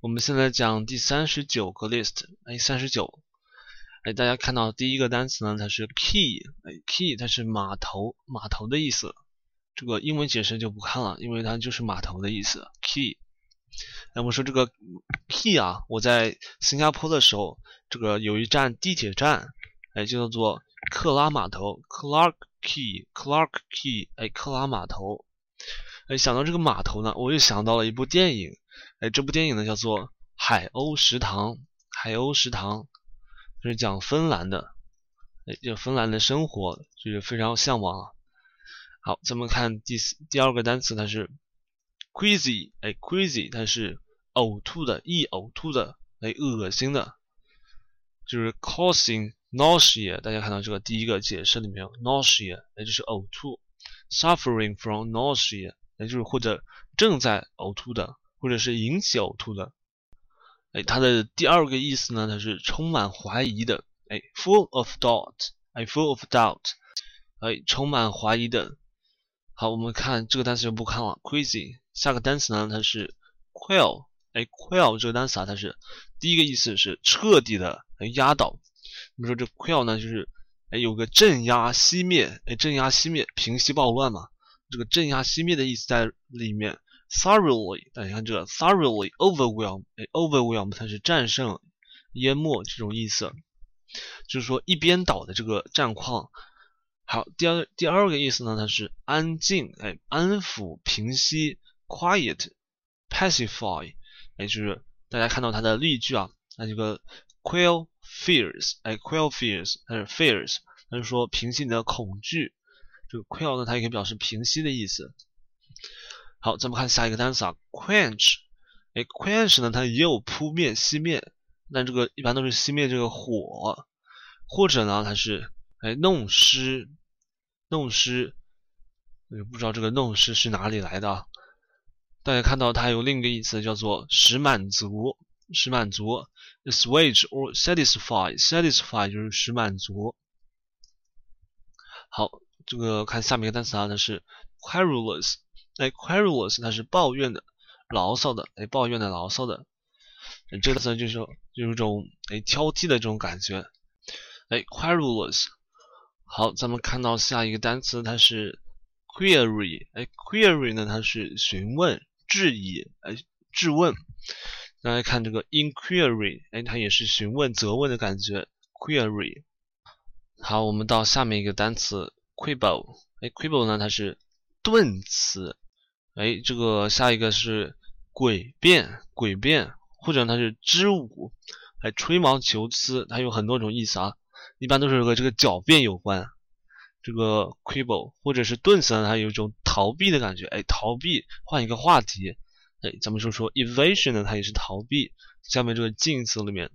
我们现在讲第三十九个 list，哎，三十九，哎，大家看到第一个单词呢，它是 key，哎，key 它是码头，码头的意思。这个英文解释就不看了，因为它就是码头的意思。key，那我说这个 key 啊，我在新加坡的时候，这个有一站地铁站，哎，就叫做克拉码头，Clark Key，Clark Key，哎，克拉码头。哎，想到这个码头呢，我又想到了一部电影。哎，这部电影呢叫做《海鸥食堂》，《海鸥食堂》就是讲芬兰的，哎，就芬兰的生活就是非常向往啊。好，咱们看第四第二个单词，它是 crazy，哎，crazy 它是呕吐的，易呕吐的，哎，恶心的，就是 causing nausea。大家看到这个第一个解释里面，nausea，哎，就是呕吐，suffering from nausea，也就是或者正在呕吐的，或者是引起呕吐的。哎，它的第二个意思呢，它是充满怀疑的，哎，full of doubt，哎，full of doubt，哎，充满怀疑的。好，我们看这个单词就不看了，crazy。下个单词呢，它是 quell。哎，quell 这个单词啊，它是第一个意思是彻底的压倒。我们说这 quell 呢，就是哎有个镇压、熄灭，哎镇压、熄灭、平息暴乱嘛。这个镇压、熄灭的意思在里面。thoroughly，大家看这个 thoroughly overwhelm，哎 overwhelm 它是战胜、淹没这种意思，就是说一边倒的这个战况。好，第二第二个意思呢，它是安静，哎，安抚、平息，quiet，pacify，哎，就是大家看到它的例句啊，那这个 quell fears，哎，quell fears，它是 fears，它是说平息你的恐惧。这个 quell 呢，它也可以表示平息的意思。好，咱们看下一个单词啊，quench，哎，quench 呢，它也有扑灭、熄灭，但这个一般都是熄灭这个火，或者呢，它是哎弄湿。弄湿，也不知道这个弄湿是哪里来的。大家看到它有另一个意思，叫做使满足，使满足。assuage or satisfy，satisfy 就是使满足。好，这个看下面一个单词啊，它是 querulous。哎，querulous 它是抱怨的、牢骚的。哎，抱怨的、牢骚的。这个词就是就有一种哎挑剔的这种感觉。哎，querulous。好，咱们看到下一个单词，它是 query。哎，query 呢，它是询问、质疑，哎，质问。大家看这个 inquiry，哎，它也是询问、责问的感觉。query。好，我们到下面一个单词 quibble。哎，quibble 呢，它是顿词。哎，这个下一个是诡辩，诡辩，或者它是支吾，哎，吹毛求疵，它有很多种意思啊。一般都是和这个狡辩有关，这个 quibble 或者是顿词呢，它有一种逃避的感觉，哎，逃避，换一个话题，哎，咱们说说 evasion 呢，它也是逃避。下面这个近义词里面，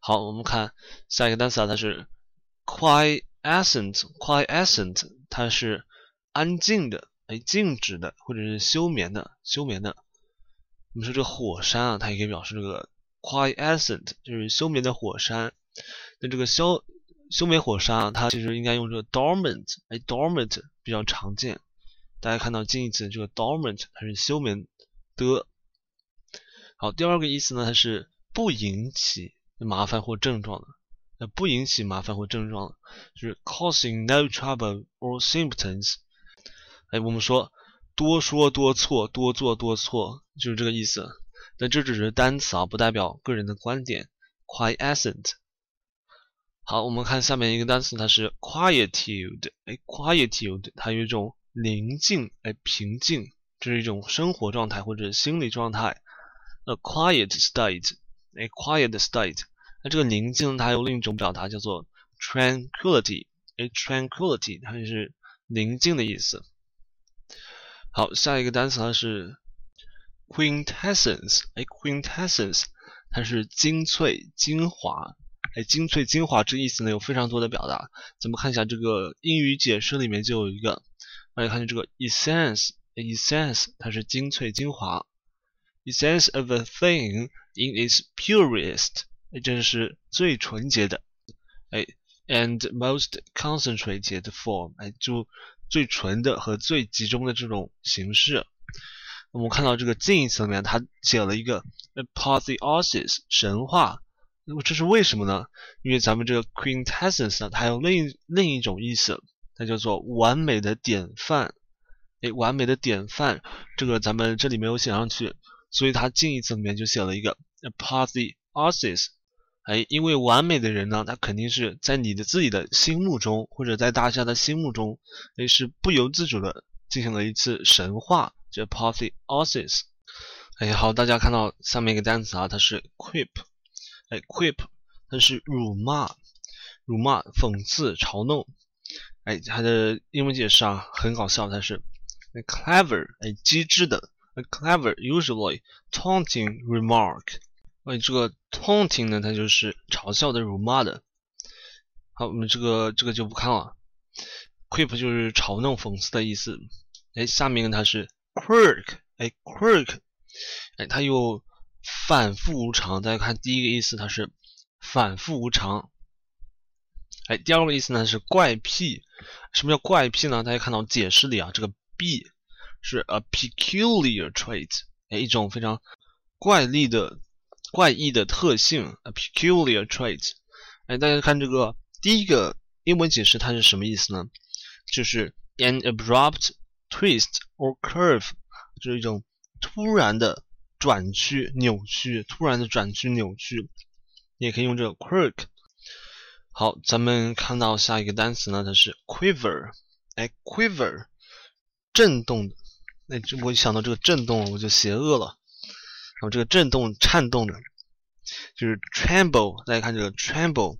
好，我们看下一个单词啊，它是 quiescent，quiescent，它是安静的，哎，静止的，或者是休眠的，休眠的。我们说这个火山啊，它也可以表示这个 quiescent，就是休眠的火山。那这个消休眠火山啊，它其实应该用这个 dormant，哎，dormant 比较常见。大家看到近义词这个 dormant，它是休眠的。好，第二个意思呢，它是不引起麻烦或症状的。那不引起麻烦或症状的，就是 causing no trouble or symptoms。哎，我们说多说多错，多做多错，就是这个意思。但这只是单词啊，不代表个人的观点。quiescent。好，我们看下面一个单词，它是 quietude。哎，quietude，它有一种宁静，哎，平静，这是一种生活状态或者心理状态。A quiet state，哎，quiet state。那这个宁静，它有另一种表达，叫做 tranquility。哎，tranquility，它就是宁静的意思。好，下一个单词它是 quintessence。哎，quintessence，它是精粹、精华。哎，精粹、精华这意思呢有非常多的表达。咱们看一下这个英语解释里面就有一个，大家看见这个 essence，essence 它是精粹、精华，essence of a thing in its purest，哎，这是最纯洁的，哎，and most concentrated form，哎，就最纯的和最集中的这种形式。我我们看到这个近义词里面，它写了一个 apotheosis 神话，那么这是为什么呢？因为咱们这个 quintessence 呢，它有另另一种意思，它叫做完美的典范。哎，完美的典范，这个咱们这里没有写上去，所以它近义词里面就写了一个 apotheosis。哎，因为完美的人呢，他肯定是在你的自己的心目中，或者在大家的心目中，哎，是不由自主的进行了一次神话，叫 apotheosis。哎，好，大家看到下面一个单词啊，它是 quip。哎，quip，它是辱骂、辱骂、讽刺、嘲弄。哎，它的英文解释啊，很搞笑，它是。clever，哎，机智的，clever usually taunting remark，哎，这个 taunting 呢，它就是嘲笑的、辱骂的。好，我们这个这个就不看了。quip 就是嘲弄、讽刺的意思。哎，下面它是 quirk，哎，quirk，哎，它又反复无常。大家看第一个意思，它是反复无常。哎，第二个意思呢是怪癖。什么叫怪癖呢？大家看到解释里啊，这个。B 是 a peculiar trait，哎，一种非常怪异的、怪异的特性。a peculiar trait，哎，大家看这个第一个英文解释它是什么意思呢？就是 an abrupt twist or curve，就是一种突然的转曲、扭曲，突然的转曲、扭曲。你也可以用这个 quirk。好，咱们看到下一个单词呢，它是 quiver，哎，quiver。震动的，那这我一想到这个震动，我就邪恶了。然后这个震动、颤动的，就是 tremble。大家看这个 tremble，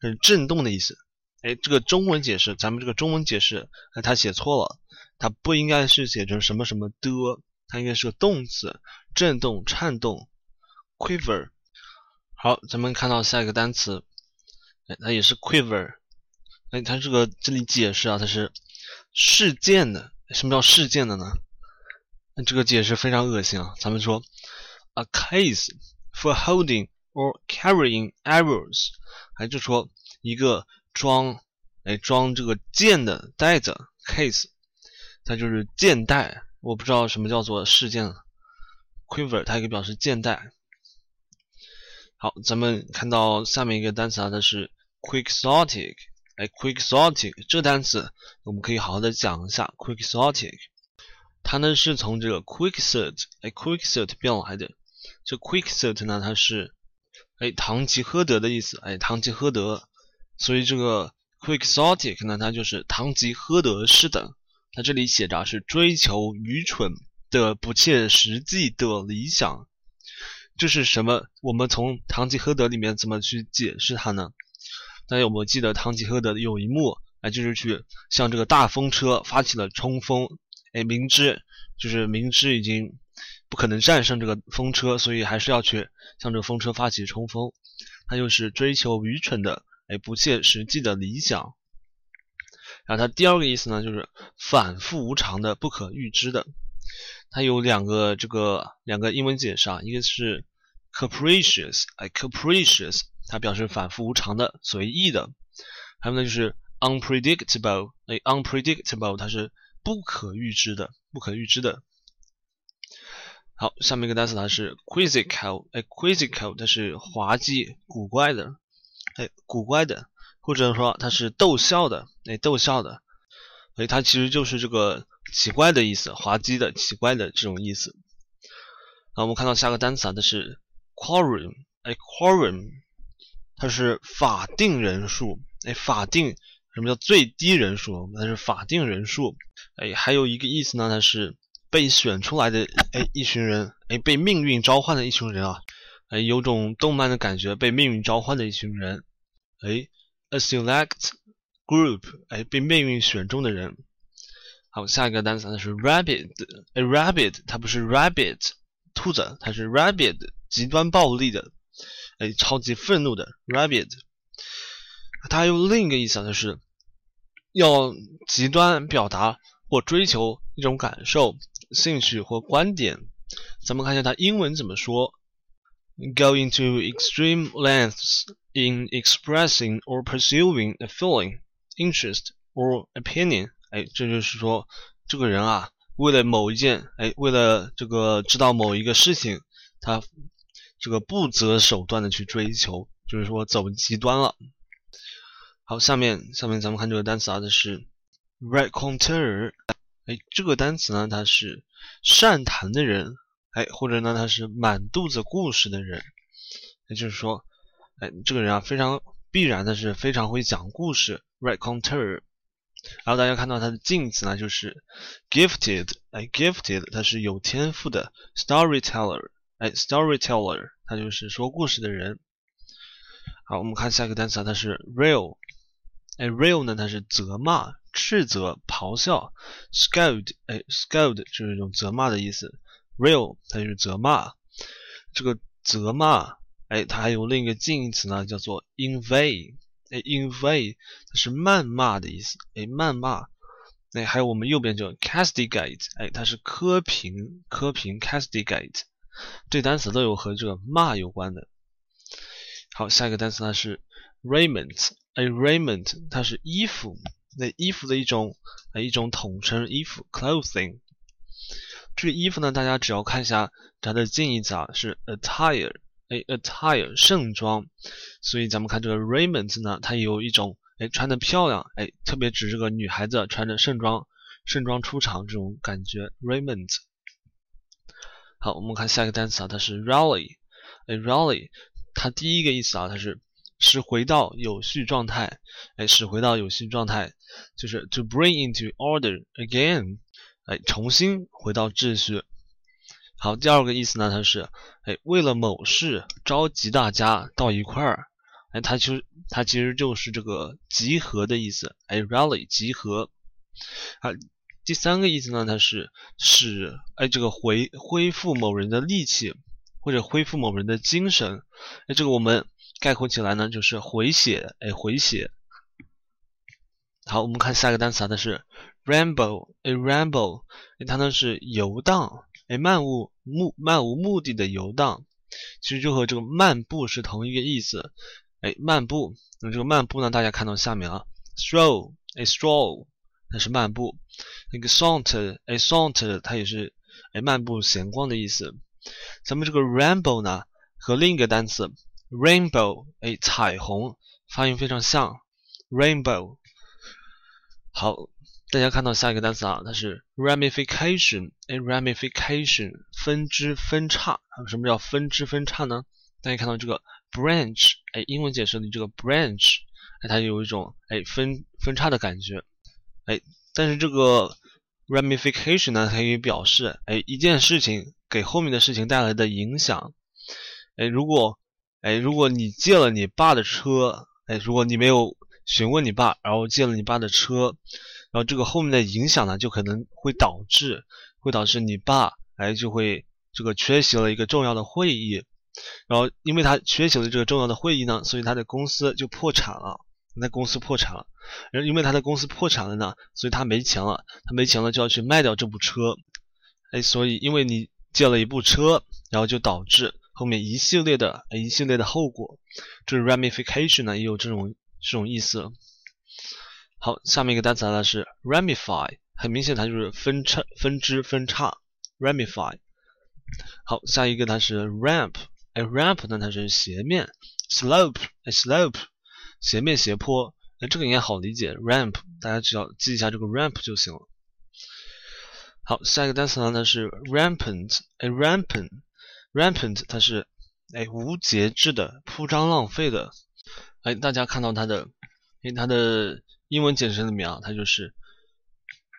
是震动的意思。哎，这个中文解释，咱们这个中文解释，哎，它写错了，它不应该是写成什么什么的，它应该是个动词，震动、颤动，quiver。好，咱们看到下一个单词，哎，它也是 quiver。哎，它这个这里解释啊，它是事件的。什么叫事件的呢？那这个解释非常恶心啊！咱们说，a case for holding or carrying arrows，还，就说一个装哎装这个箭的袋子，case，它就是箭袋。我不知道什么叫做事件，quiver 它可以表示箭袋。好，咱们看到下面一个单词啊，它是 quixotic。哎，quixotic 这个单词我们可以好好的讲一下。quixotic，它呢是从这个 quixote，哎，quixote 变来的。这 quixote 呢，它是哎堂吉诃德的意思。哎，堂吉诃德，所以这个 quixotic 呢，它就是堂吉诃德式的。它这里写着是追求愚蠢的不切实际的理想。这是什么？我们从堂吉诃德里面怎么去解释它呢？大家有没有记得堂吉诃德有一幕？哎，就是去向这个大风车发起了冲锋。哎，明知就是明知已经不可能战胜这个风车，所以还是要去向这个风车发起冲锋。他就是追求愚蠢的，哎，不切实际的理想。然后他第二个意思呢，就是反复无常的、不可预知的。它有两个这个两个英文解释啊，一个是 capricious，哎，capricious。它表示反复无常的、随意的，还有呢就是 unpredictable，哎，unpredictable 它是不可预知的、不可预知的。好，下面一个单词它是 quizzical，哎，quizzical 它是滑稽、古怪的，哎，古怪的，或者说它是逗笑的，哎，逗笑的，所以它其实就是这个奇怪的意思，滑稽的、奇怪的这种意思。好，我们看到下个单词啊，它是 quorum，哎，quorum。它是法定人数，哎，法定什么叫最低人数？它是法定人数，哎，还有一个意思呢，它是被选出来的，哎，一群人，哎，被命运召唤的一群人啊，哎，有种动漫的感觉，被命运召唤的一群人，哎，a select group，哎，被命运选中的人。好，下一个单词呢是 rabit，a，rabbit 它不是 rabbit 兔子，它是 rabbit 极端暴力的。哎，超级愤怒的 rabid，它有另一个意思，就是要极端表达或追求一种感受、兴趣或观点。咱们看一下它英文怎么说：go into extreme lengths in expressing or pursuing a feeling, interest or opinion。哎，这就是说这个人啊，为了某一件，哎，为了这个知道某一个事情，他这个不择手段的去追求，就是说走极端了。好，下面下面咱们看这个单词啊，它是 raconteur，哎，这个单词呢，它是善谈的人，哎，或者呢，他是满肚子故事的人，也就是说，哎，这个人啊，非常必然的是非常会讲故事，raconteur。然后大家看到它的近义词呢，就是 gifted，哎，gifted，它是有天赋的，storyteller，哎，storyteller，他就是说故事的人。好，我们看下一个单词啊，它是 rail，哎，rail 呢，它是责骂、斥责、咆哮，scold，哎，scold 就是一种责骂的意思 real，它就是责骂。这个责骂，哎，它还有另一个近义词呢，叫做 invade。哎，invade 它是谩骂的意思。哎，谩骂。哎，还有我们右边这个 castigate，哎，它是苛评，苛评 castigate。这单词都有和这个骂有关的。好，下一个单词呢是 raiment，哎，raiment 它是衣服，那衣服的一种，哎，一种统称，衣服 clothing。这个衣服呢，大家只要看一下它的近义词啊，是 attire。哎，attire 盛装，所以咱们看这个 raiment 呢，它有一种哎穿的漂亮，哎特别指这个女孩子穿着盛装盛装出场这种感觉 raiment。好，我们看下一个单词啊，它是 rally，哎 rally，它第一个意思啊，它是使回到有序状态，哎使回到有序状态，就是 to bring into order again，哎重新回到秩序。好，第二个意思呢，它是，哎，为了某事召集大家到一块儿，哎，它就它其实就是这个集合的意思，哎，rally 集合。啊，第三个意思呢，它是使，哎，这个回恢复某人的力气，或者恢复某人的精神，哎，这个我们概括起来呢，就是回血，哎，回血。好，我们看下一个单词啊，它是 ramble，哎，ramble，它呢是游荡。哎，漫无目漫无目的的游荡，其实就和这个漫步是同一个意思。哎，漫步，那这个漫步呢？大家看到下面啊，stroll，哎，stroll，那是漫步。那个 saunter，哎，saunter，它也是哎漫步闲逛的意思。咱们这个 rainbow 呢，和另一个单词 rainbow，哎，彩虹，发音非常像，rainbow。好。大家看到下一个单词啊，它是 ramification，哎，ramification 分支分叉。什么叫分支分叉呢？大家看到这个 branch，哎，英文解释的这个 branch，哎，它有一种哎分分叉的感觉，哎，但是这个 ramification 呢，它可以表示哎一件事情给后面的事情带来的影响，哎，如果哎如果你借了你爸的车，哎，如果你没有询问你爸，然后借了你爸的车。然后这个后面的影响呢，就可能会导致，会导致你爸哎就会这个缺席了一个重要的会议，然后因为他缺席了这个重要的会议呢，所以他的公司就破产了，那公司破产了，然后因为他的公司破产了呢，所以他没钱了，他没钱了就要去卖掉这部车，哎，所以因为你借了一部车，然后就导致后面一系列的一系列的后果，这 ramification 呢也有这种这种意思。好，下面一个单词呢是 ramify，很明显它就是分叉、分支、分叉。ramify。好，下一个它是 ramp，哎，ramp 呢它是斜面，slope，哎，slope，斜面斜坡，哎，这个应该好理解，ramp，大家只要记一下这个 ramp 就行了。好，下一个单词呢它是 rampant，哎 Rampant，它是哎无节制的、铺张浪费的，哎，大家看到它的，哎，它的。英文解释里面啊，它就是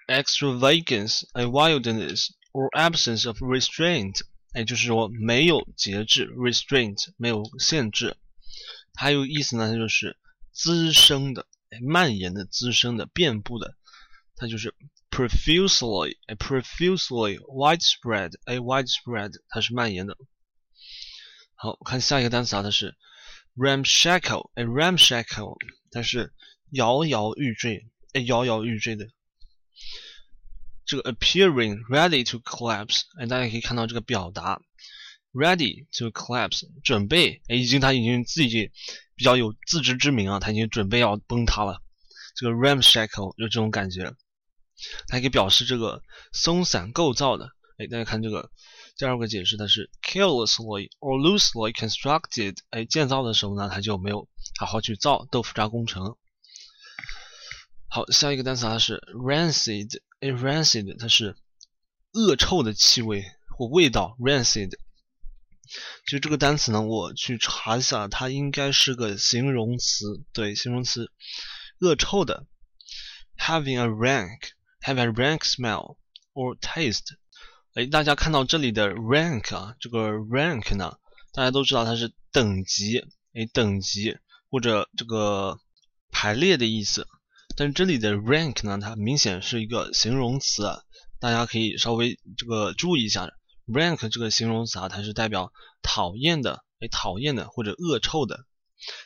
extravagance, a wildness or absence of restraint，哎，就是说没有节制，restraint 没有限制。还有意思呢，它就是滋生的，蔓延的，滋生的，遍布的。它就是 profusely, a profusely widespread, a widespread，它是蔓延的。好，看下一个单词啊，它是 ramshackle, a ramshackle，它是。摇摇欲坠，哎，摇摇欲坠的这个 appearing ready to collapse，哎，大家可以看到这个表达 ready to collapse，准备，哎，已经他已经自己比较有自知之明啊，他已经准备要崩塌了。这个 ramshackle 有这种感觉。它可以表示这个松散构造的。哎，大家看这个第二个解释，它是 carelessly or loosely constructed。哎，建造的时候呢，它就没有好好去造豆腐渣工程。好，下一个单词它是 rancid。哎，rancid 它是恶臭的气味或味道，rancid。其实这个单词呢，我去查一下，它应该是个形容词，对，形容词，恶臭的，having a rank Have a rank smell or taste。哎，大家看到这里的 rank 啊，这个 rank 呢，大家都知道它是等级，哎，等级或者这个排列的意思。但是这里的 rank 呢，它明显是一个形容词，大家可以稍微这个注意一下。rank 这个形容词啊，它是代表讨厌的，哎，讨厌的或者恶臭的，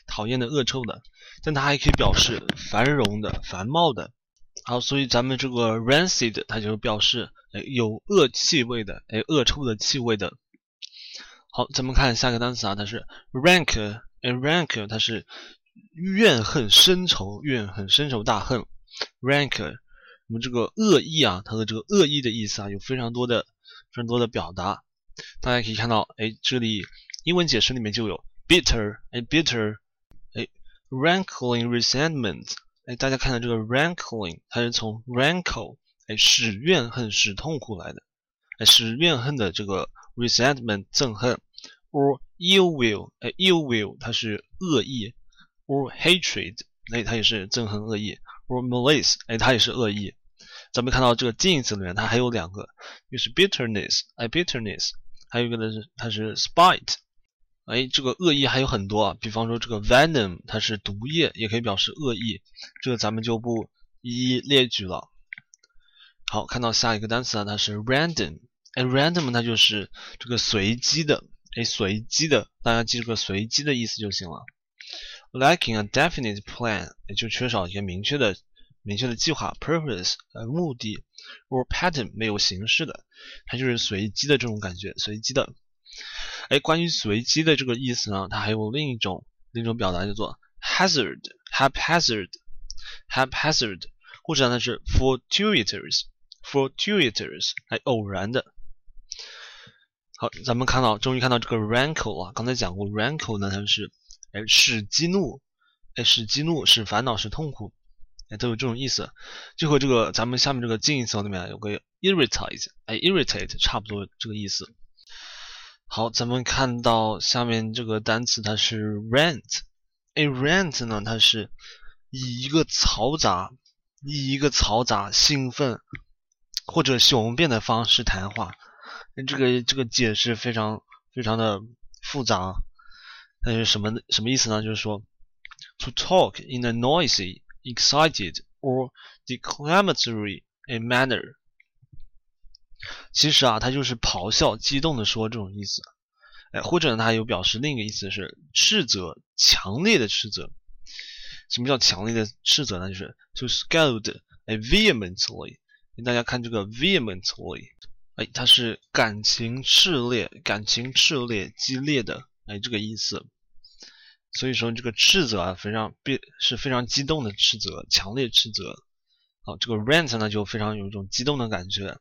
讨厌的、恶臭的，但它还可以表示繁荣的、繁茂的。好，所以咱们这个 rancid 它就表示哎有恶气味的，哎，恶臭的气味的。好，咱们看下个单词啊，它是 rank，哎，rank 它是怨恨深仇，怨恨深仇大恨。rank，我们这个恶意啊，它的这个恶意的意思啊，有非常多的。非常多的表达，大家可以看到，哎，这里英文解释里面就有 bitter，哎，bitter，哎，rankling resentment，哎，大家看到这个 rankling，它是从 rankle，哎，使怨恨、使痛苦来的，哎，使怨恨的这个 resentment 憎恨，or ill will，哎，ill will 它是恶意，or hatred，哎，它也是憎恨、恶意，or malice，哎，它也是恶意。咱们看到这个近义词里面，它还有两个，一个是 bitterness，哎，bitterness，还有一个呢是它是 spite，哎，这个恶意还有很多啊，比方说这个 venom，它是毒液，也可以表示恶意，这个咱们就不一一列举了。好，看到下一个单词啊，它是 random，哎，random 它就是这个随机的，哎，随机的，大家记这个随机的意思就行了。Lacking a definite plan，也就缺少一些明确的。明确的计划，purpose，呃，目的，or pattern，没有形式的，它就是随机的这种感觉，随机的。哎，关于随机的这个意思呢，它还有另一种另一种表达叫做 hazard，haphazard，haphazard，或者呢是 fortuitous，fortuitous，哎，偶然的。好，咱们看到，终于看到这个 rankle 啊，刚才讲过 rankle 呢，它是哎使激怒，哎使激怒，使烦恼，使痛苦。都有这种意思，就和这个咱们下面这个近义词里面有个 irritate，哎，irritate 差不多这个意思。好，咱们看到下面这个单词它是 rant，哎，rant 呢它是以一个嘈杂、以一个嘈杂、兴奋或者雄辩的方式谈话。这个这个解释非常非常的复杂，那是什么什么意思呢？就是说，to talk in a noisy excited or declamatory a manner，其实啊，它就是咆哮、激动的说这种意思。哎，或者呢，它有表示另一个意思是斥责、强烈的斥责。什么叫强烈的斥责呢？就是 to scold，哎，vehemently。大家看这个 vehemently，哎，它是感情炽烈、感情炽烈、激烈的，哎，这个意思。所以说这个斥责啊，非常别是非常激动的斥责，强烈斥责。好，这个 rant 呢就非常有一种激动的感觉。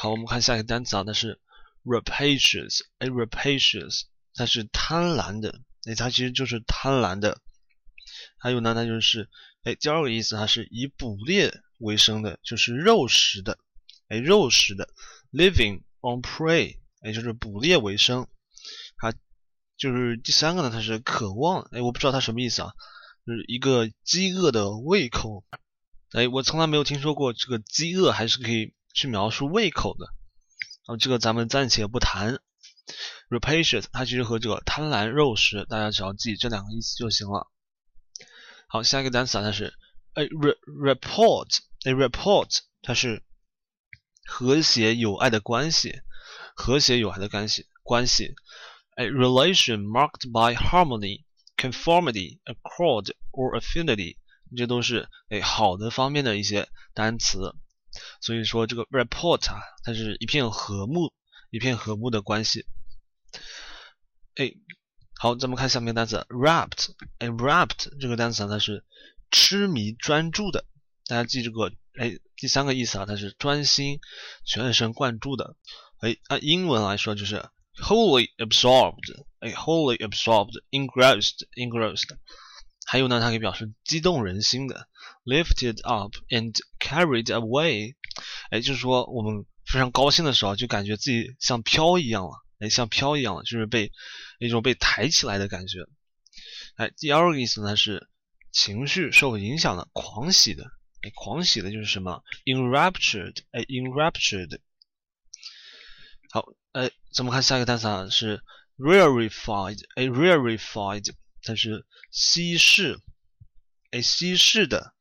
好，我们看下一个单词啊，它是 rapacious，哎，rapacious，它是贪婪的，哎，它其实就是贪婪的。还有呢，它就是哎，第二个意思，它是以捕猎为生的，就是肉食的，哎，肉食的，living on prey，哎，就是捕猎为生。它就是第三个呢，它是渴望，哎，我不知道它什么意思啊，就是一个饥饿的胃口，哎，我从来没有听说过这个饥饿还是可以去描述胃口的，啊，这个咱们暂且不谈。rapacious 它其实和这个贪婪肉食，大家只要记这两个意思就行了。好，下一个单词啊，它是哎 report，哎 report 它是和谐友爱的关系，和谐友爱的关系关系。A relation marked by harmony, conformity, accord or affinity，这都是哎好的方面的一些单词。所以说这个 report 啊，它是一片和睦，一片和睦的关系。哎，好，咱们看下面单词 rapt，哎，rapt 这个单词啊它是痴迷专注的。大家记这个哎，第三个意思啊，它是专心、全神贯注的。哎，按英文来说就是 wholly absorbed，哎，wholly absorbed，engrossed，engrossed。还有呢，它可以表示激动人心的，lifted up and carried away。哎，就是说我们非常高兴的时候，就感觉自己像飘一样了，哎，像飘一样了，就是被一种被抬起来的感觉。哎，第二个意思呢是情绪受影响的，狂喜的。哎，狂喜的就是什么？enraptured，哎，enraptured。好，哎，咱们看下一个单词啊，是 rarefied，哎，rarefied，它是稀释，哎，稀释的，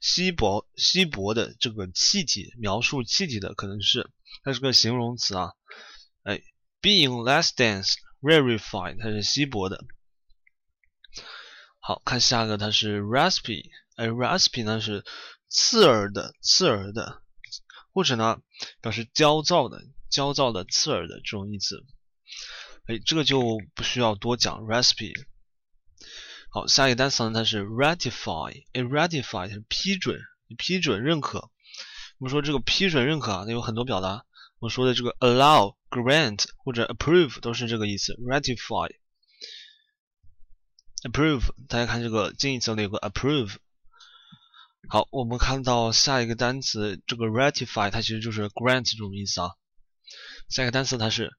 稀薄，稀薄的这个气体，描述气体的可能是，它是个形容词啊，哎，being less dense，rarefied，它是稀薄的。好看下一个，它是 raspy，哎，raspy 呢是刺耳的，刺耳的，或者呢表示焦躁的，焦躁的，刺耳的这种意思。哎，这个就不需要多讲，raspy。好，下一个单词呢，它是 ratify，哎，ratify 是批准，批准，认可。我们说这个批准、认可啊，它有很多表达。我说的这个 allow、grant 或者 approve 都是这个意思，ratify。approve，大家看这个近义词里有个 approve。好，我们看到下一个单词，这个 ratify 它其实就是 grant 这种意思啊。下一个单词它是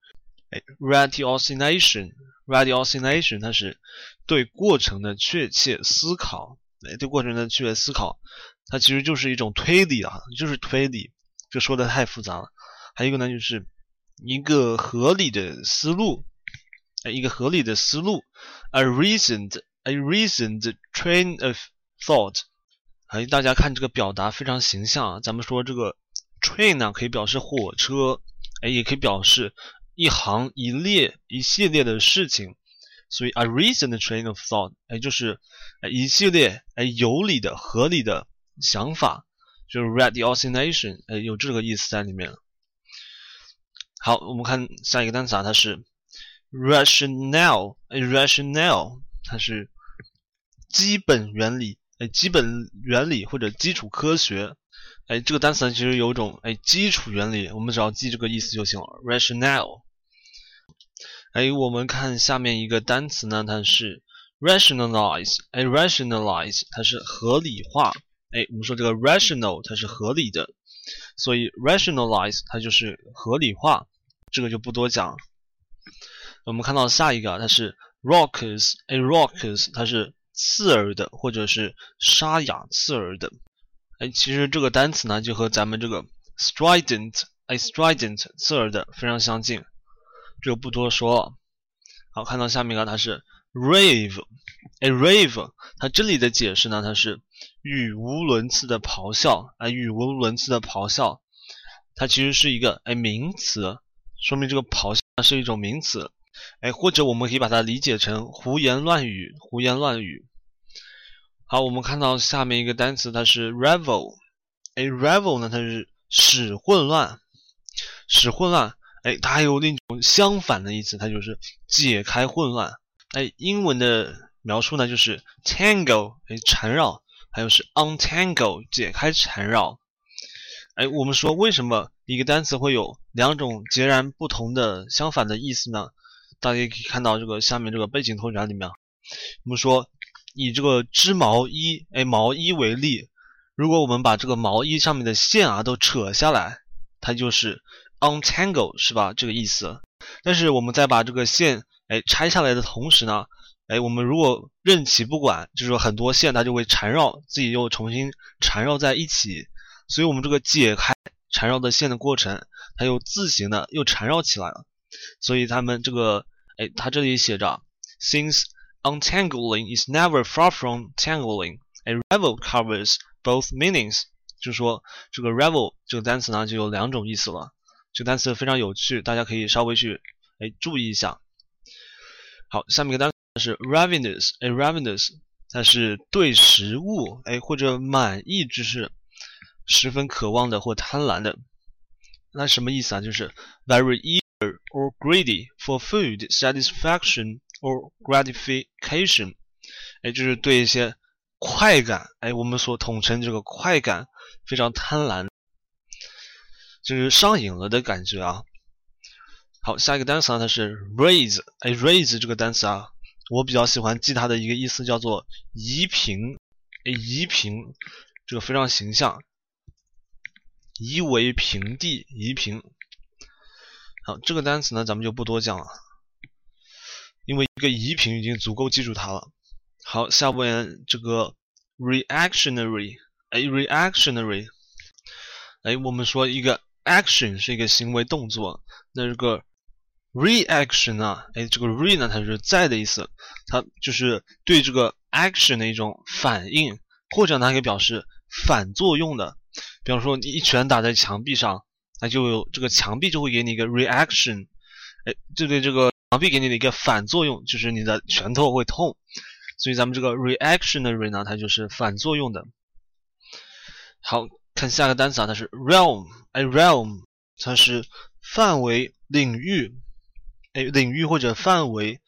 哎 ratiocination，ratiocination 它是对过程的确切思考，哎，对过程的确切思考，它其实就是一种推理啊，就是推理，这说的太复杂了。还有一个呢，就是一个合理的思路。哎，一个合理的思路，a reasoned a reasoned train of thought。哎，大家看这个表达非常形象啊。咱们说这个 train 呢，可以表示火车，哎，也可以表示一行一列一系列的事情。所以 a reasoned train of thought，哎，就是哎一系列哎有理的合理的想法，就是 ratiocination，哎，有这个意思在里面。好，我们看下一个单词啊，它是。rationale，rationale，它是基本原理，哎，基本原理或者基础科学，哎，这个单词其实有种哎基础原理，我们只要记这个意思就行了。rationale，哎，我们看下面一个单词呢，它是 rationalize，哎，rationalize，它是合理化，哎，我们说这个 rational 它是合理的，所以 rationalize 它就是合理化，这个就不多讲。我们看到下一个，它是 raucous，哎，raucous，它是刺耳的或者是沙哑、刺耳的。哎，其实这个单词呢，就和咱们这个 strident，哎，strident，刺耳的非常相近，就不多说了。好，看到下面一个，它是 rave，哎，rave，它这里的解释呢，它是语无伦次的咆哮，哎，语无伦次的咆哮，它其实是一个哎名词，说明这个咆哮是一种名词。哎，或者我们可以把它理解成胡言乱语，胡言乱语。好，我们看到下面一个单词，它是 revel。哎，revel 呢，它是使混乱，使混乱。哎，它还有另一种相反的意思，它就是解开混乱。哎，英文的描述呢，就是 tangle，哎，缠绕，还有是 untangle，解开缠绕。哎，我们说为什么一个单词会有两种截然不同的相反的意思呢？大家可以看到这个下面这个背景图展里面，我们说以这个织毛衣，哎，毛衣为例，如果我们把这个毛衣上面的线啊都扯下来，它就是 untangle，是吧？这个意思。但是我们在把这个线哎拆下来的同时呢，哎，我们如果任其不管，就是说很多线它就会缠绕自己又重新缠绕在一起，所以我们这个解开缠绕的线的过程，它又自行的又缠绕起来了。所以他们这个，哎，它这里写着，since untangling is never far from tangling，a revel covers both meanings，就是说这个 revel 这个单词呢就有两种意思了。这个单词非常有趣，大家可以稍微去哎注意一下。好，下面一个单词是 ravenous，a ravenous，它是对食物哎或者满意之事十分渴望的或贪婪的。那什么意思啊？就是 very eager。or greedy for food satisfaction or gratification，哎，就是对一些快感，哎，我们所统称这个快感，非常贪婪，就是上瘾了的感觉啊。好，下一个单词呢，它是 raise，哎，raise 这个单词啊，我比较喜欢记它的一个意思叫做移平，哎，移平，这个非常形象，夷为平地，移平。好，这个单词呢，咱们就不多讲了，因为一个移平已经足够记住它了。好，下面这个 reactionary，哎，reactionary，哎，我们说一个 action 是一个行为动作，那这个 reaction 啊，哎，这个 re 呢，它是在的意思，它就是对这个 action 的一种反应，或者它可以表示反作用的。比方说，你一拳打在墙壁上，那就有这个墙壁就会给你一个 reaction，哎，就对这个墙壁给你的一个反作用，就是你的拳头会痛。所以咱们这个 reactionary 呢，它就是反作用的。好看下个单词啊，它是 realm，哎，realm，它是范围、领域。哎，领域或者范围，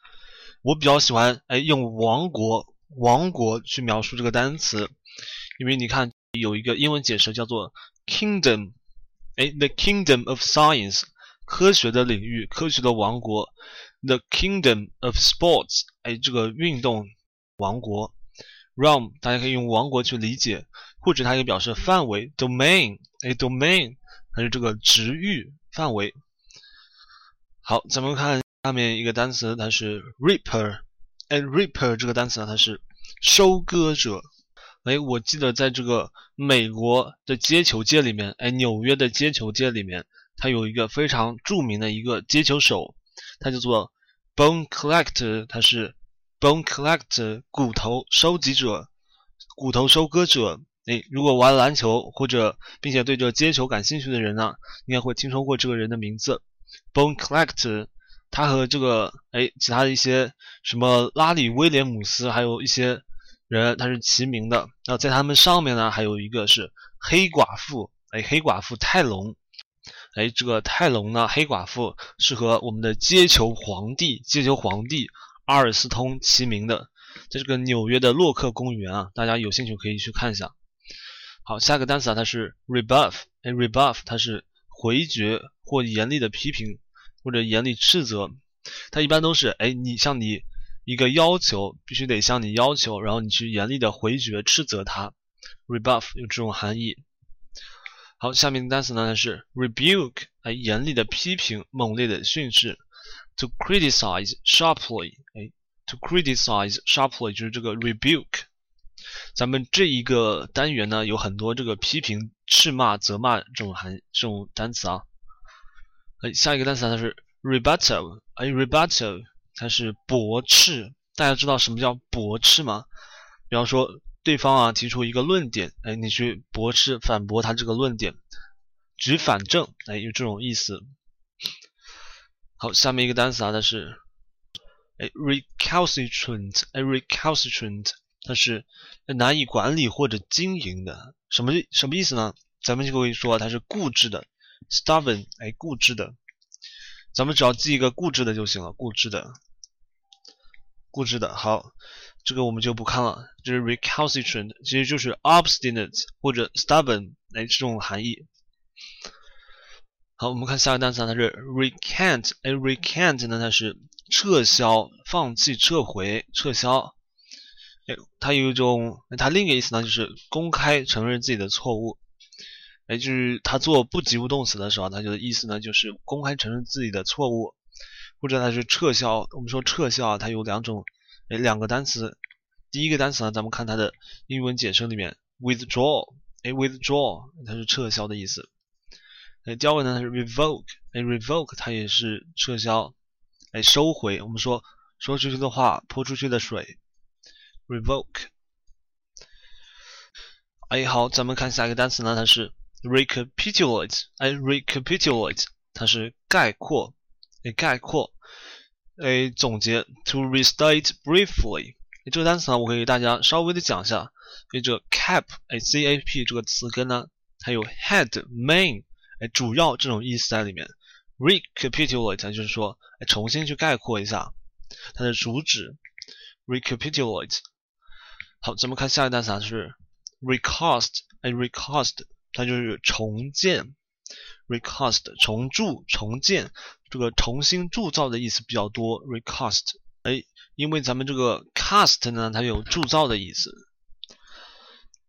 我比较喜欢哎用王国王国去描述这个单词，因为你看有一个英文解释叫做 kingdom，哎，the kingdom of science，科学的领域，科学的王国，the kingdom of sports，哎，这个运动王国。，realm，大家可以用王国去理解，或者它也表示范围，domain，哎，domain，它是这个职域范围。好，咱们看下面一个单词，它是 reaper。哎，reaper 这个单词呢，它是收割者。哎，我记得在这个美国的接球界里面，哎，纽约的接球界里面，它有一个非常著名的一个接球手，他叫做 bone collector，他是 bone collector 骨头收集者、骨头收割者。哎，如果玩篮球或者并且对这接球感兴趣的人呢，应该会听说过这个人的名字。Bone Collector，他和这个哎其他的一些什么拉里威廉姆斯，还有一些人，他是齐名的。然后在他们上面呢，还有一个是黑寡妇，哎，黑寡妇泰隆，哎，这个泰隆呢，黑寡妇是和我们的接球皇帝，接球皇帝阿尔斯通齐名的，在这个纽约的洛克公园啊，大家有兴趣可以去看一下。好，下个单词啊，它是 rebuff，哎，rebuff，它是回绝。或严厉的批评，或者严厉斥责，它一般都是哎，你向你一个要求，必须得向你要求，然后你去严厉的回绝斥责他，rebuff 有这种含义。好，下面的单词呢是 rebuke，哎，严厉的批评，猛烈的训斥，to criticize sharply，哎，to criticize sharply 就是这个 rebuke。咱们这一个单元呢有很多这个批评、斥骂、责骂这种含这种单词啊。哎，下一个单词它是 rebuttal，哎，rebuttal 它是驳斥。大家知道什么叫驳斥吗？比方说，对方啊提出一个论点，哎，你去驳斥、反驳他这个论点，举反证，哎，有这种意思。好，下面一个单词啊，它是哎 recalcitrant，哎，recalcitrant 它是难以管理或者经营的。什么什么意思呢？咱们就可以说它是固执的。Stubborn，哎，固执的，咱们只要记一个固执的就行了。固执的，固执的，好，这个我们就不看了。就是 recalcitrant，其实就是 obstinate 或者 stubborn，哎，这种含义。好，我们看下个单词，它是 recant，哎，recant 呢，它是撤销、放弃、撤回、撤销。哎，它有一种，它另一个意思呢，就是公开承认自己的错误。哎，就是他做不及物动词的时候，他就意思呢，就是公开承认自己的错误，或者它是撤销。我们说撤销啊，它有两种，哎，两个单词。第一个单词呢，咱们看它的英文简称里面，withdraw，哎，withdraw，它是撤销的意思。哎，第二个呢，它是 revoke，哎，revoke，它也是撤销，哎，收回。我们说说出去的话，泼出去的水，revoke。哎，好，咱们看下一个单词呢，它是。recapitulate，哎，recapitulate，它是概括，哎，概括，哎，总结。To restate briefly，这个单词呢，我可以给大家稍微的讲一下。因为这个 cap，哎，c a p 这个词根呢，它有 head，main，哎，主要这种意思在里面。recapitulate 就是说，哎，重新去概括一下它的主旨。recapitulate。好，咱们看下一个单词啊，是 recast，哎，recast 它就是重建，recast 重铸、重建，这个重新铸造的意思比较多，recast，哎，因为咱们这个 cast 呢，它有铸造的意思。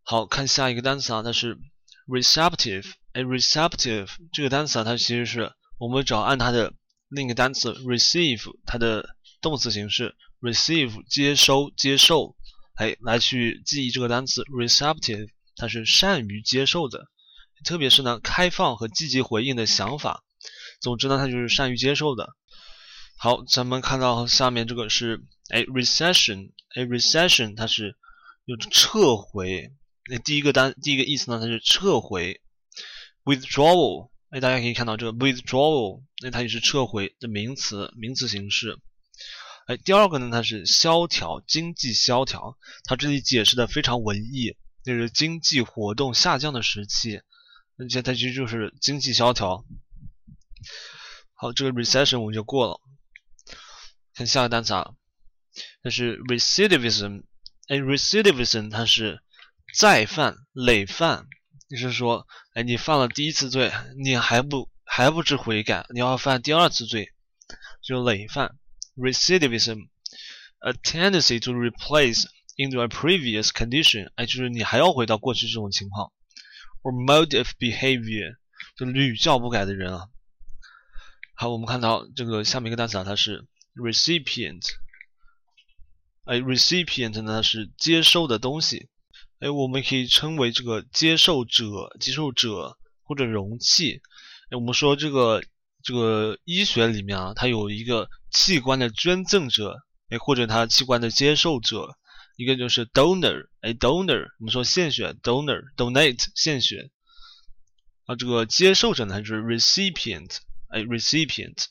好看下一个单词啊，它是 receptive，哎，receptive 这个单词啊，它其实是我们只要按它的另一个单词 receive，它的动词形式 receive 接收、接受。哎，来去记忆这个单词 receptive，它是善于接受的，特别是呢开放和积极回应的想法。总之呢，它就是善于接受的。好，咱们看到下面这个是哎 recession，哎 recession 它是有撤回。那第一个单第一个意思呢，它是撤回 withdrawal。哎，大家可以看到这个 withdrawal，那它也是撤回的名词，名词形式。哎，第二个呢，它是萧条，经济萧条。它这里解释的非常文艺，就是经济活动下降的时期，而且它其实就是经济萧条。好，这个 recession 我们就过了。看下个单词啊，它是 recidivism。哎，recidivism 它是再犯、累犯，就是说，哎，你犯了第一次罪，你还不还不知悔改，你要犯第二次罪，就累犯。recidivism, a tendency to replace into a previous condition，哎，就是你还要回到过去这种情况，or mode of behavior，就屡教不改的人啊。好，我们看到这个下面一个单词啊，它是 recipient，哎，recipient 呢是接收的东西，哎，我们可以称为这个接受者、接受者或者容器。哎，我们说这个。这个医学里面啊，它有一个器官的捐赠者，哎，或者它器官的接受者，一个就是 donor，哎，donor，我们说献血，donor，donate，献血，啊，这个接受者呢就是 recipient，哎，recipient。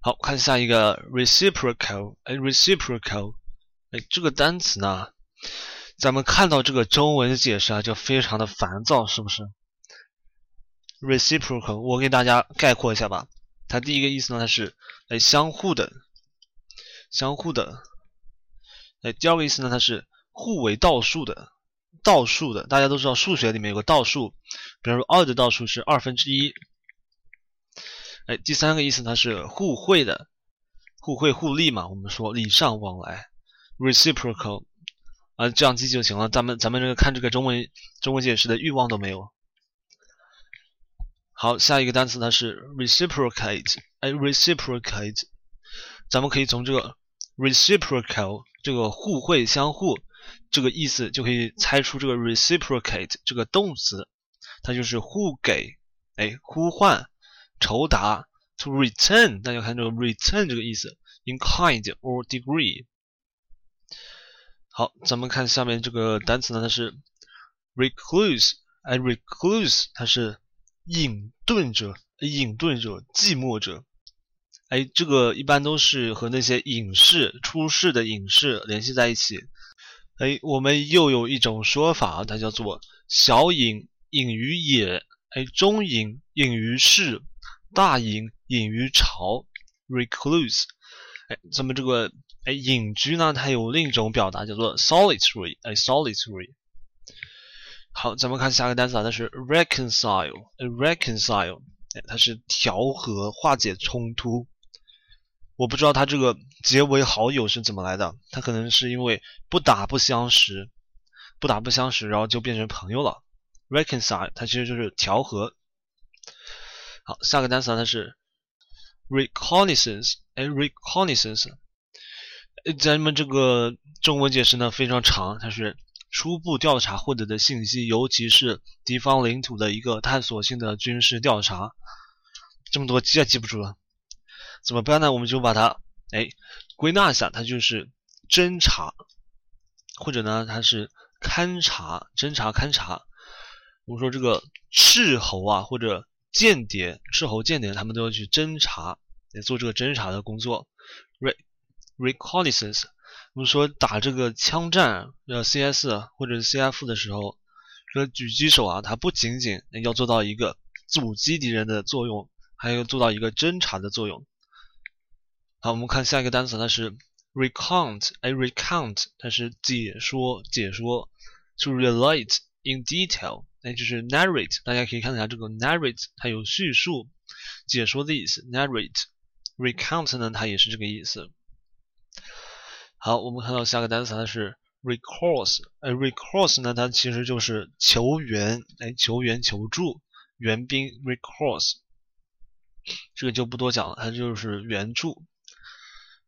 好看下一个 reciprocal，哎，reciprocal，哎，这个单词呢，咱们看到这个中文解释啊，就非常的烦躁，是不是？reciprocal，我给大家概括一下吧。它第一个意思呢，它是哎相互的，相互的。哎，第二个意思呢，它是互为倒数的，倒数的。大家都知道数学里面有个倒数，比如说二的倒数是二分之一。哎，第三个意思它是互惠的，互惠互利嘛，我们说礼尚往来，reciprocal。啊，这样记就行了。咱们咱们这个看这个中文中文解释的欲望都没有。好，下一个单词它是 reciprocate，哎，reciprocate，咱们可以从这个 reciprocal 这个互惠相互这个意思就可以猜出这个 reciprocate 这个动词，它就是互给，哎，呼唤、酬答，to return，大家看这个 return 这个意思，in kind or degree。好，咱们看下面这个单词呢，它是 recluse，哎，recluse 它是。隐遁者，隐遁者，寂寞者。哎，这个一般都是和那些隐士、出世的隐士联系在一起。哎，我们又有一种说法，它叫做小隐隐于野，哎，中隐隐于市，大隐隐于朝。recluse。哎，咱们这个哎隐居呢，它有另一种表达，叫做 solitary，哎，solitary。好，咱们看下个单词啊，它是 reconcile，reconcile，哎，它是调和、化解冲突。我不知道它这个结为好友是怎么来的，它可能是因为不打不相识，不打不相识，然后就变成朋友了。reconcile，它其实就是调和。好，下个单词啊，它是 reconnaissance，哎，reconnaissance，咱们这个中文解释呢非常长，它是。初步调查获得的信息，尤其是敌方领土的一个探索性的军事调查，这么多记也记不住了，怎么办呢？我们就把它哎归纳一下，它就是侦查，或者呢它是勘察、侦查、勘察。我们说这个斥候啊，或者间谍、斥候、间谍，他们都要去侦查，来做这个侦查的工作 Right reconnaissance。我们说打这个枪战，呃 CS 或者是 CF 的时候，这个狙击手啊，他不仅仅要做到一个阻击敌人的作用，还要做到一个侦查的作用。好，我们看下一个单词，它是 recount，哎，recount 它是解说，解说，to relate in detail，哎，就是 narrate，大家可以看一下这个 narrate，它有叙述、解说的意思，narrate，recount 呢，它也是这个意思。好，我们看到下个单词它是 recourse，哎，recourse 呢，它其实就是求援，哎，求援求助，援兵 recourse，这个就不多讲了，它就是援助。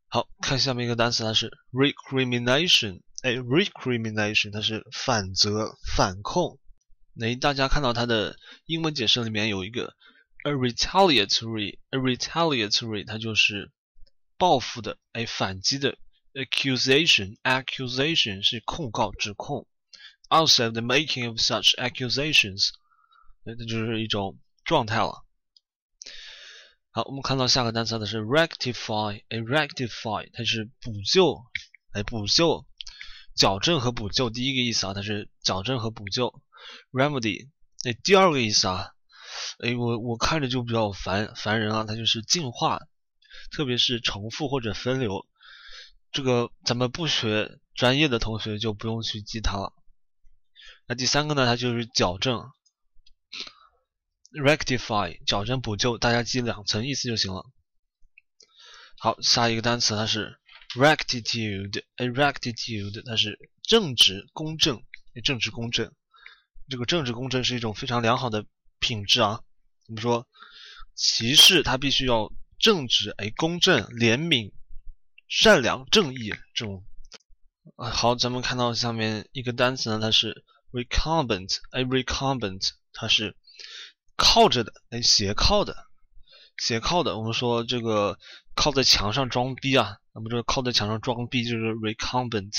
好看下面一个单词，它是 recrimination。哎，recrimination 它是反责、反控。那大家看到它的英文解释里面有一个 a retaliatory，a retaliatory 它就是报复的，哎，反击的。Accusation，accusation 是控告、指控。outside the making of such accusations，那这就是一种状态了。好，我们看到下个单词它是 rectify，哎，rectify 它是补救，哎，补救、矫正和补救。第一个意思啊，它是矫正和补救。remedy，哎，第二个意思啊，哎，我我看着就比较烦烦人啊，它就是净化，特别是重复或者分流。这个咱们不学专业的同学就不用去记它了。那第三个呢，它就是矫正。rectify 矫正补救，大家记两层意思就行了。好，下一个单词它是 rectitude，a rectitude 它是正直公正，正直公正。这个正直公正是一种非常良好的品质啊。我们说骑士他必须要正直，哎，公正、怜悯、善良、正义这种。啊，好，咱们看到下面一个单词呢，它是 recumbent，a recumbent 它是。靠着的，哎，斜靠的，斜靠的。我们说这个靠在墙上装逼啊，那么这个靠在墙上装逼就是 recumbent。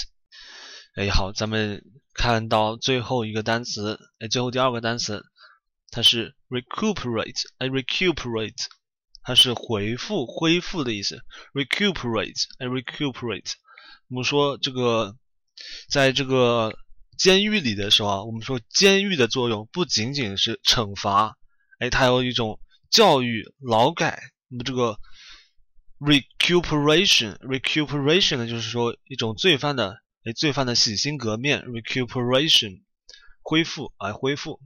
哎，好，咱们看到最后一个单词，哎，最后第二个单词，它是 recuperate，哎，recuperate，它是回复、恢复的意思。recuperate，哎，recuperate。我们说这个，在这个监狱里的时候啊，我们说监狱的作用不仅仅是惩罚。哎，它有一种教育、劳改。那么这个 recuperation，recuperation 呢，就是说一种罪犯的，哎，罪犯的洗心革面。recuperation，恢复，哎，恢复。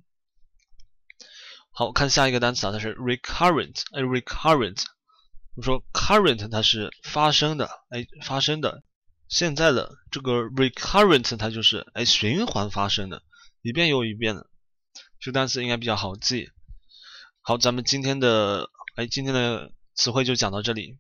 好，看下一个单词啊，它是 recurrent，哎，recurrent。我们说 current 它是发生的，哎，发生的，现在的这个 recurrent 它就是哎循环发生的，一遍又一遍的。这个单词应该比较好记。好，咱们今天的哎，今天的词汇就讲到这里。